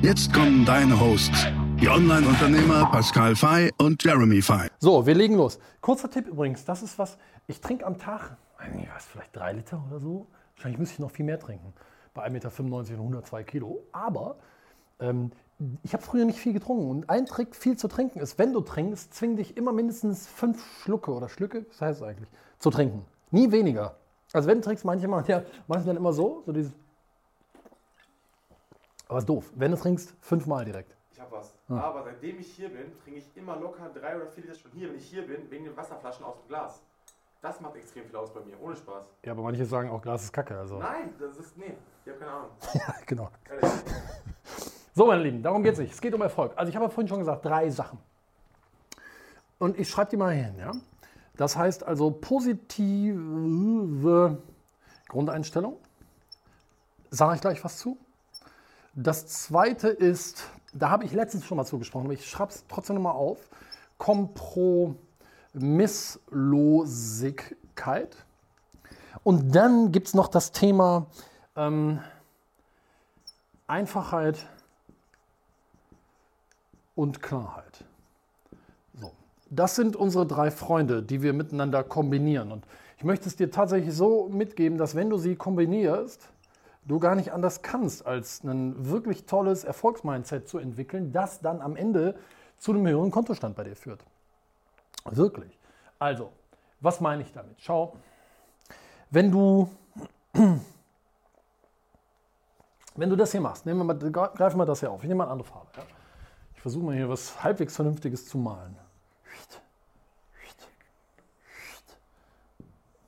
Jetzt kommen deine Hosts, die Online-Unternehmer Pascal Fay und Jeremy Fay. So, wir legen los. Kurzer Tipp übrigens, das ist was, ich trinke am Tag, ich weiß, vielleicht drei Liter oder so. Wahrscheinlich müsste ich noch viel mehr trinken. Bei 1,95 Meter und 102 Kilo. Aber ähm, ich habe früher nicht viel getrunken. Und ein Trick, viel zu trinken, ist, wenn du trinkst, zwing dich immer mindestens fünf Schlucke oder Schlücke, was heißt das eigentlich, zu trinken. Nie weniger. Also wenn du trinkst, manche machen ja, manche dann immer so, so dieses aber ist doof. Wenn du trinkst, fünfmal direkt. Ich hab was. Ja. Aber seitdem ich hier bin, trinke ich immer locker drei oder vier Liter schon hier, wenn ich hier bin, wegen den Wasserflaschen aus dem Glas. Das macht extrem viel aus bei mir, ohne Spaß. Ja, aber manche sagen auch, Glas ist Kacke. Also. Nein, das ist. Nee, ich habe keine Ahnung. ja, genau. so, meine Lieben, darum geht es nicht. Es geht um Erfolg. Also, ich habe ja vorhin schon gesagt, drei Sachen. Und ich schreibe die mal hin, ja. Das heißt also positive Grundeinstellung. Sage ich gleich was zu. Das zweite ist, da habe ich letztens schon mal zugesprochen, aber ich schreibe es trotzdem nochmal auf, Kompromisslosigkeit. Und dann gibt es noch das Thema ähm, Einfachheit und Klarheit. So. Das sind unsere drei Freunde, die wir miteinander kombinieren. Und ich möchte es dir tatsächlich so mitgeben, dass wenn du sie kombinierst, du gar nicht anders kannst, als ein wirklich tolles Erfolgsmindset zu entwickeln, das dann am Ende zu einem höheren Kontostand bei dir führt. Wirklich. Also, was meine ich damit? Schau, wenn du, wenn du das hier machst, nehmen wir mal, greifen wir das hier auf. Ich nehme mal eine andere Farbe. Ja? Ich versuche mal hier was halbwegs Vernünftiges zu malen.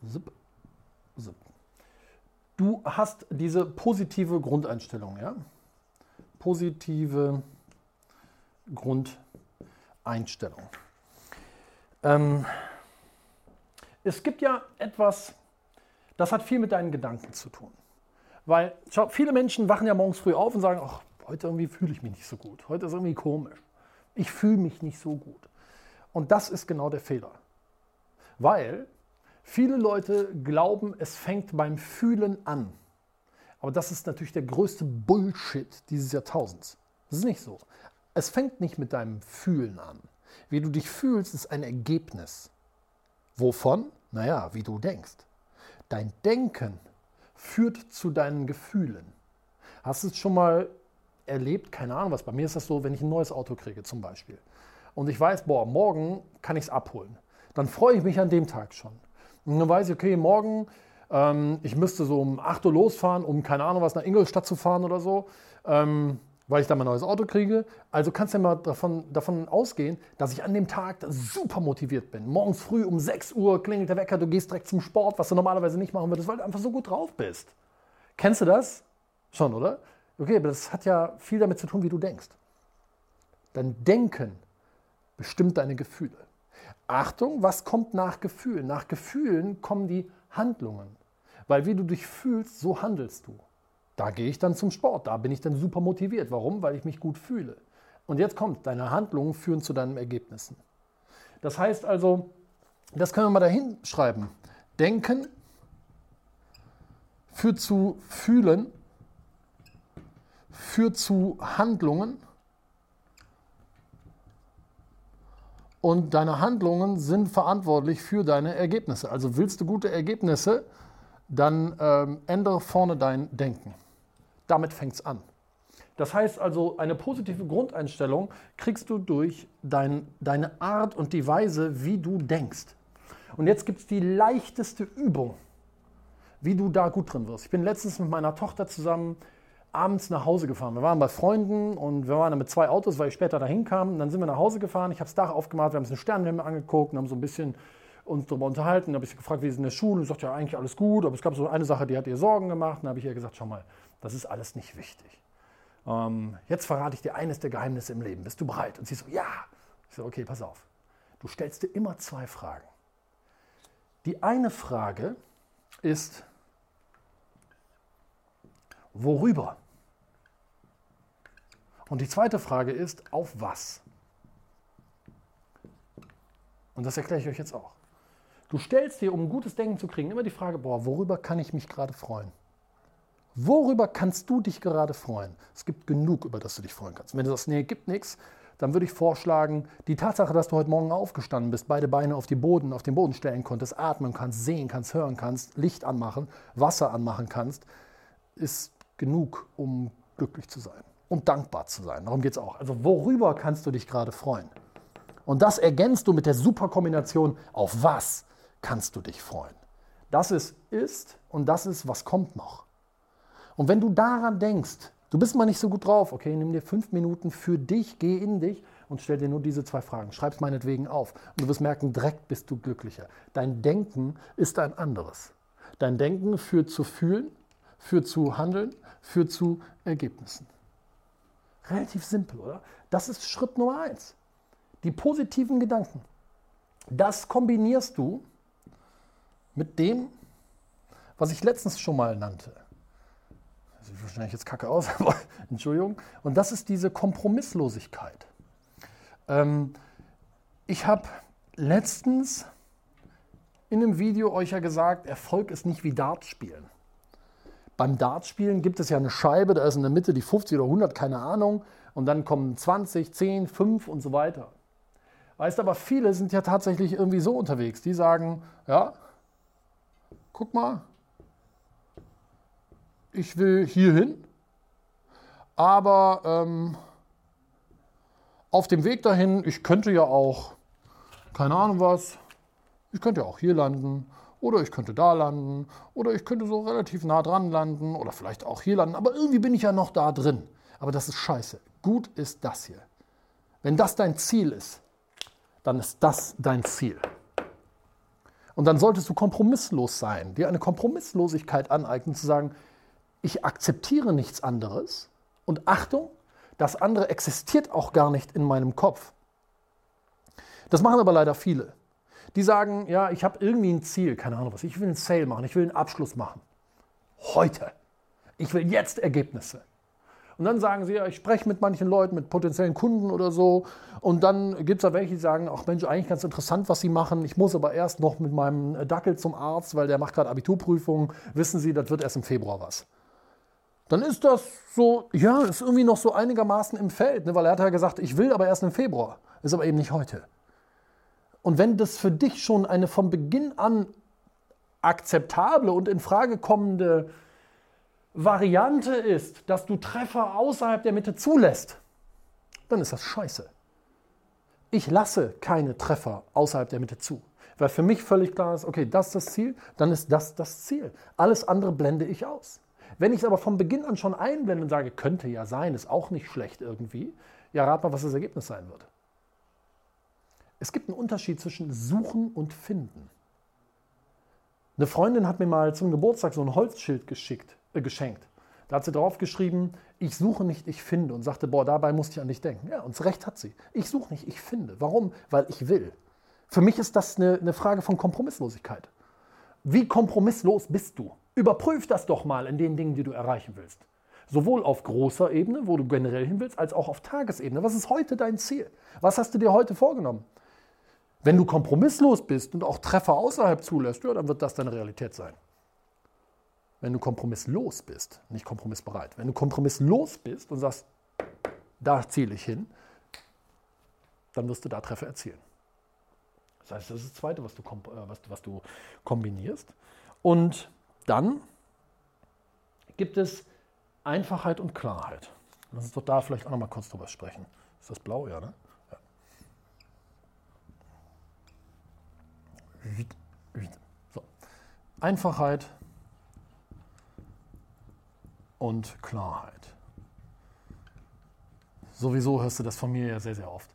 Zip, zip du hast diese positive Grundeinstellung, ja? Positive Grundeinstellung. Ähm, es gibt ja etwas, das hat viel mit deinen Gedanken zu tun. Weil, schau, viele Menschen wachen ja morgens früh auf und sagen, ach, heute irgendwie fühle ich mich nicht so gut. Heute ist irgendwie komisch. Ich fühle mich nicht so gut. Und das ist genau der Fehler. Weil Viele Leute glauben, es fängt beim Fühlen an. Aber das ist natürlich der größte Bullshit dieses Jahrtausends. Das ist nicht so. Es fängt nicht mit deinem Fühlen an. Wie du dich fühlst, ist ein Ergebnis. Wovon? Naja, wie du denkst. Dein Denken führt zu deinen Gefühlen. Hast du es schon mal erlebt? Keine Ahnung was. Bei mir ist das so, wenn ich ein neues Auto kriege zum Beispiel. Und ich weiß, boah, morgen kann ich es abholen. Dann freue ich mich an dem Tag schon. Und dann weiß ich, okay, morgen, ähm, ich müsste so um 8 Uhr losfahren, um keine Ahnung was nach Ingolstadt zu fahren oder so, ähm, weil ich dann mein neues Auto kriege. Also kannst du ja mal davon, davon ausgehen, dass ich an dem Tag super motiviert bin. Morgens früh um 6 Uhr klingelt der Wecker, du gehst direkt zum Sport, was du normalerweise nicht machen würdest, weil du einfach so gut drauf bist. Kennst du das? Schon, oder? Okay, aber das hat ja viel damit zu tun, wie du denkst. Dein Denken bestimmt deine Gefühle. Achtung, was kommt nach Gefühlen? Nach Gefühlen kommen die Handlungen. Weil wie du dich fühlst, so handelst du. Da gehe ich dann zum Sport, da bin ich dann super motiviert. Warum? Weil ich mich gut fühle. Und jetzt kommt, deine Handlungen führen zu deinen Ergebnissen. Das heißt also, das können wir mal dahin schreiben. Denken führt zu Fühlen, führt zu Handlungen und deine Handlungen sind verantwortlich für deine Ergebnisse. Also willst du gute Ergebnisse, dann ähm, ändere vorne dein Denken. Damit fängt es an. Das heißt also, eine positive Grundeinstellung kriegst du durch dein, deine Art und die Weise, wie du denkst. Und jetzt gibt es die leichteste Übung, wie du da gut drin wirst. Ich bin letztens mit meiner Tochter zusammen abends nach Hause gefahren. Wir waren bei Freunden und wir waren dann mit zwei Autos, weil ich später dahin kam. Dann sind wir nach Hause gefahren. Ich habe das Dach aufgemacht, wir haben uns den Sternenhimmel angeguckt und haben so ein bisschen uns darüber unterhalten. Dann habe ich sie gefragt, wie ist in der Schule? Und sagt, ja, eigentlich alles gut. Aber es gab so eine Sache, die hat ihr Sorgen gemacht. Dann habe ich ihr gesagt, schau mal, das ist alles nicht wichtig. ähm, jetzt verrate ich dir eines der Geheimnisse im Leben. Bist du bereit? Und sie so, ja. Ich so, okay, pass auf. Du stellst dir immer zwei Fragen. Die eine Frage ist, worüber? Und die zweite Frage ist, auf was? Und das erkläre ich euch jetzt auch. Du stellst dir, um ein gutes Denken zu kriegen, immer die Frage, boah, worüber kann ich mich gerade freuen? Worüber kannst du dich gerade freuen? Es gibt genug, über das du dich freuen kannst. Wenn du sagst, nee, gibt nichts, dann würde ich vorschlagen, die Tatsache, dass du heute Morgen aufgestanden bist, beide Beine auf, die Boden, auf den Boden stellen konntest, atmen kannst, sehen kannst, hören kannst, Licht anmachen, Wasser anmachen kannst, ist genug, um glücklich zu sein und dankbar zu sein. Darum geht es auch. Also worüber kannst du dich gerade freuen? Und das ergänzt du mit der Superkombination, auf was kannst du dich freuen? Das ist ist und das ist, was kommt noch. Und wenn du daran denkst, du bist mal nicht so gut drauf, okay, nimm dir fünf Minuten für dich, geh in dich und stell dir nur diese zwei Fragen. Schreib es meinetwegen auf. Und du wirst merken, direkt bist du glücklicher. Dein Denken ist ein anderes. Dein Denken führt zu fühlen, führt zu handeln, führt zu Ergebnissen. Relativ simpel, oder? Das ist Schritt Nummer eins. Die positiven Gedanken. Das kombinierst du mit dem, was ich letztens schon mal nannte. Das sieht wahrscheinlich jetzt kacke aus, aber Entschuldigung. Und das ist diese Kompromisslosigkeit. Ähm, ich habe letztens in einem Video euch ja gesagt, Erfolg ist nicht wie Dart spielen. Beim Dartspielen gibt es ja eine Scheibe, da ist in der Mitte die 50 oder 100, keine Ahnung, und dann kommen 20, 10, 5 und so weiter. Weißt aber viele sind ja tatsächlich irgendwie so unterwegs, die sagen, ja, guck mal, ich will hier hin, aber ähm, auf dem Weg dahin, ich könnte ja auch, keine Ahnung was, ich könnte ja auch hier landen oder ich könnte da landen oder ich könnte so relativ nah dran landen oder vielleicht auch hier landen, aber irgendwie bin ich ja noch da drin. Aber das ist scheiße. Gut ist das hier. Wenn das dein Ziel ist, dann ist das dein Ziel. Und dann solltest du kompromisslos sein, dir eine Kompromisslosigkeit aneignen, zu sagen, ich akzeptiere nichts anderes und Achtung, das andere existiert auch gar nicht in meinem Kopf. Das machen aber leider viele die sagen, ja, ich habe irgendwie ein Ziel, keine Ahnung was, ich will einen Sale machen, ich will einen Abschluss machen. Heute. Ich will jetzt Ergebnisse. Und dann sagen sie, ja, ich spreche mit manchen Leuten, mit potenziellen Kunden oder so. Und dann gibt es da welche, die sagen, ach Mensch, eigentlich ganz interessant, was sie machen. Ich muss aber erst noch mit meinem Dackel zum Arzt, weil der macht gerade Abiturprüfungen. Wissen Sie, das wird erst im Februar was. Dann ist das so, ja, ist irgendwie noch so einigermaßen im Feld, ne? weil er hat ja gesagt, ich will aber erst im Februar. Ist aber eben nicht heute. Und wenn das für dich schon eine von Beginn an akzeptable und in Frage kommende Variante ist, dass du Treffer außerhalb der Mitte zulässt, dann ist das scheiße. Ich lasse keine Treffer außerhalb der Mitte zu. Weil für mich völlig klar ist, okay, das ist das Ziel, dann ist das das Ziel. Alles andere blende ich aus. Wenn ich es aber von Beginn an schon einblende und sage, könnte ja sein, ist auch nicht schlecht irgendwie, ja, rat mal, was das Ergebnis sein wird. Es gibt einen Unterschied zwischen suchen und finden. Eine Freundin hat mir mal zum Geburtstag so ein Holzschild geschickt, äh, geschenkt. Da hat sie drauf geschrieben, ich suche nicht, ich finde. Und sagte, boah, dabei musste ich an dich denken. Ja, und das Recht hat sie. Ich suche nicht, ich finde. Warum? Weil ich will. Für mich ist das eine, eine Frage von Kompromisslosigkeit. Wie kompromisslos bist du? Überprüf das doch mal in den Dingen, die du erreichen willst. Sowohl auf großer Ebene, wo du generell hin willst, als auch auf Tagesebene. Was ist heute dein Ziel? Was hast du dir heute vorgenommen? Wenn du kompromisslos bist und auch Treffer außerhalb zulässt, ja, dann wird das deine Realität sein. Wenn du kompromisslos bist, nicht kompromissbereit, wenn du kompromisslos bist und sagst, da ziele ich hin, dann wirst du da Treffer erzielen. Das heißt, das ist das Zweite, was du, äh, was, was du kombinierst. Und dann gibt es Einfachheit und Klarheit. Lass uns doch da vielleicht auch noch mal kurz drüber sprechen. Ist das blau, ja, ne? So. Einfachheit und Klarheit. Sowieso hörst du das von mir ja sehr, sehr oft.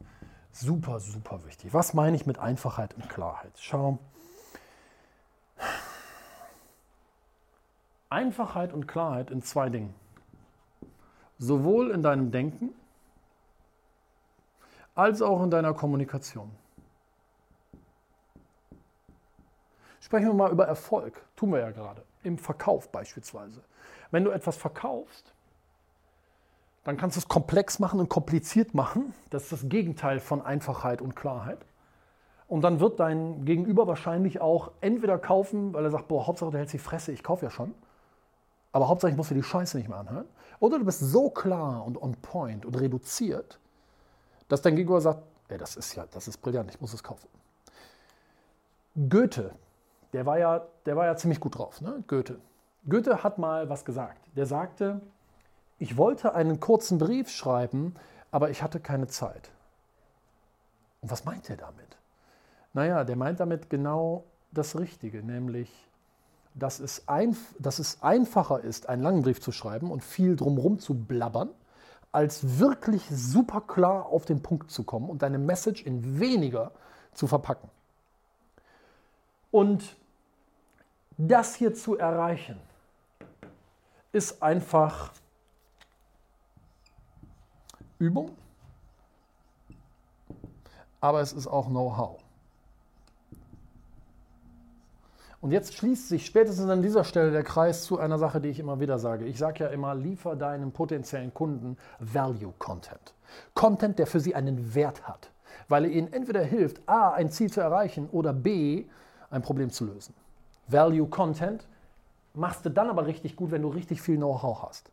Super, super wichtig. Was meine ich mit Einfachheit und Klarheit? Schau. Einfachheit und Klarheit in zwei Dingen. Sowohl in deinem Denken als auch in deiner Kommunikation. Sprechen wir mal über Erfolg. Tun wir ja gerade. Im Verkauf beispielsweise. Wenn du etwas verkaufst, dann kannst du es komplex machen und kompliziert machen. Das ist das Gegenteil von Einfachheit und Klarheit. Und dann wird dein Gegenüber wahrscheinlich auch entweder kaufen, weil er sagt, boah, Hauptsache du hältst die Fresse, ich kaufe ja schon. Aber Hauptsache ich muss dir die Scheiße nicht mehr anhören. Oder du bist so klar und on point und reduziert, dass dein Gegenüber sagt, ey, das ist ja, das ist brillant, ich muss es kaufen. Goethe, der war ja, der war ja ziemlich gut drauf, ne? Goethe. Goethe hat mal was gesagt. Der sagte, ich wollte einen kurzen Brief schreiben, aber ich hatte keine Zeit. Und was meint er damit? Naja, der meint damit genau das Richtige, nämlich, dass es, einf dass es einfacher ist, einen langen Brief zu schreiben und viel drumherum zu blabbern, als wirklich super klar auf den Punkt zu kommen und deine Message in weniger zu verpacken. Und das hier zu erreichen, ist einfach Übung, aber es ist auch Know-how. Und jetzt schließt sich spätestens an dieser Stelle der Kreis zu einer Sache, die ich immer wieder sage. Ich sage ja immer, liefer deinen potenziellen Kunden Value Content. Content, der für sie einen Wert hat, weil er ihnen entweder hilft, a, ein Ziel zu erreichen oder b, ein Problem zu lösen. Value Content machst du dann aber richtig gut, wenn du richtig viel Know-how hast.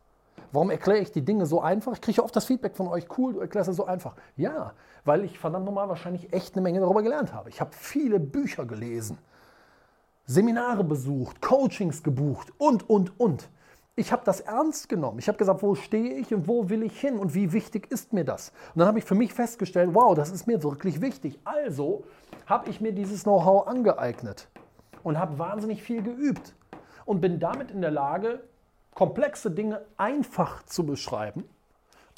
Warum erkläre ich die Dinge so einfach? Ich kriege oft das Feedback von euch, cool, du erklärst es so einfach. Ja, weil ich verdammt nochmal wahrscheinlich echt eine Menge darüber gelernt habe. Ich habe viele Bücher gelesen, Seminare besucht, Coachings gebucht und, und, und. Ich habe das ernst genommen. Ich habe gesagt, wo stehe ich und wo will ich hin und wie wichtig ist mir das? Und dann habe ich für mich festgestellt, wow, das ist mir wirklich wichtig. Also habe ich mir dieses Know-how angeeignet und habe wahnsinnig viel geübt und bin damit in der Lage, komplexe Dinge einfach zu beschreiben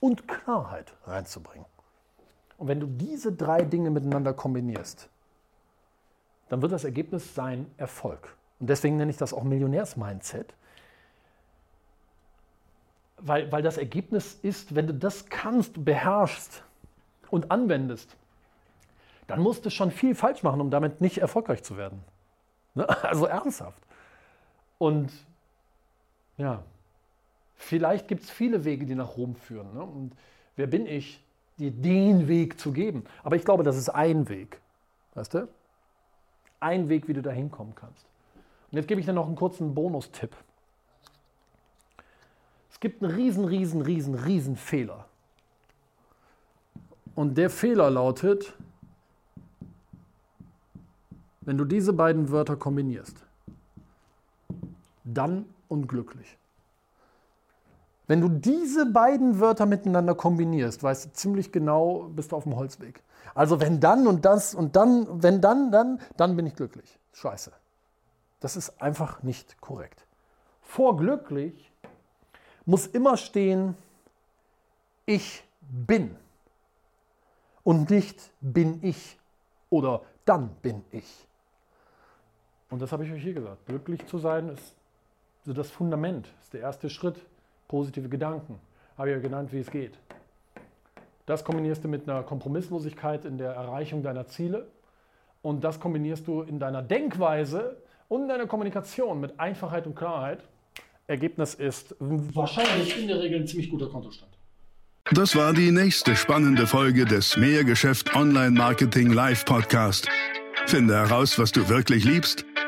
und Klarheit reinzubringen. Und wenn du diese drei Dinge miteinander kombinierst, dann wird das Ergebnis sein Erfolg. Und deswegen nenne ich das auch Millionärs-Mindset. Weil, weil das Ergebnis ist, wenn du das kannst, beherrschst und anwendest, dann musst du schon viel falsch machen, um damit nicht erfolgreich zu werden. Ne? Also ernsthaft. Und ja, vielleicht gibt es viele Wege, die nach Rom führen. Ne? Und wer bin ich, dir den Weg zu geben? Aber ich glaube, das ist ein Weg. Weißt du? Ein Weg, wie du da hinkommen kannst. Und jetzt gebe ich dir noch einen kurzen Bonustipp. Es gibt einen riesen, riesen, riesen, riesen Fehler. Und der Fehler lautet, wenn du diese beiden Wörter kombinierst, dann unglücklich. Wenn du diese beiden Wörter miteinander kombinierst, weißt du ziemlich genau, bist du auf dem Holzweg. Also wenn dann und das und dann, wenn dann, dann, dann bin ich glücklich. Scheiße. Das ist einfach nicht korrekt. Vor glücklich muss immer stehen, ich bin. Und nicht bin ich oder dann bin ich. Und das habe ich euch hier gesagt. Glücklich zu sein ist so das Fundament, ist der erste Schritt. Positive Gedanken, habe ich ja genannt, wie es geht. Das kombinierst du mit einer Kompromisslosigkeit in der Erreichung deiner Ziele und das kombinierst du in deiner Denkweise und in deiner Kommunikation mit Einfachheit und Klarheit. Ergebnis ist wahrscheinlich in der Regel ein ziemlich guter Kontostand. Das war die nächste spannende Folge des Mehrgeschäft Online Marketing Live Podcast. Finde heraus, was du wirklich liebst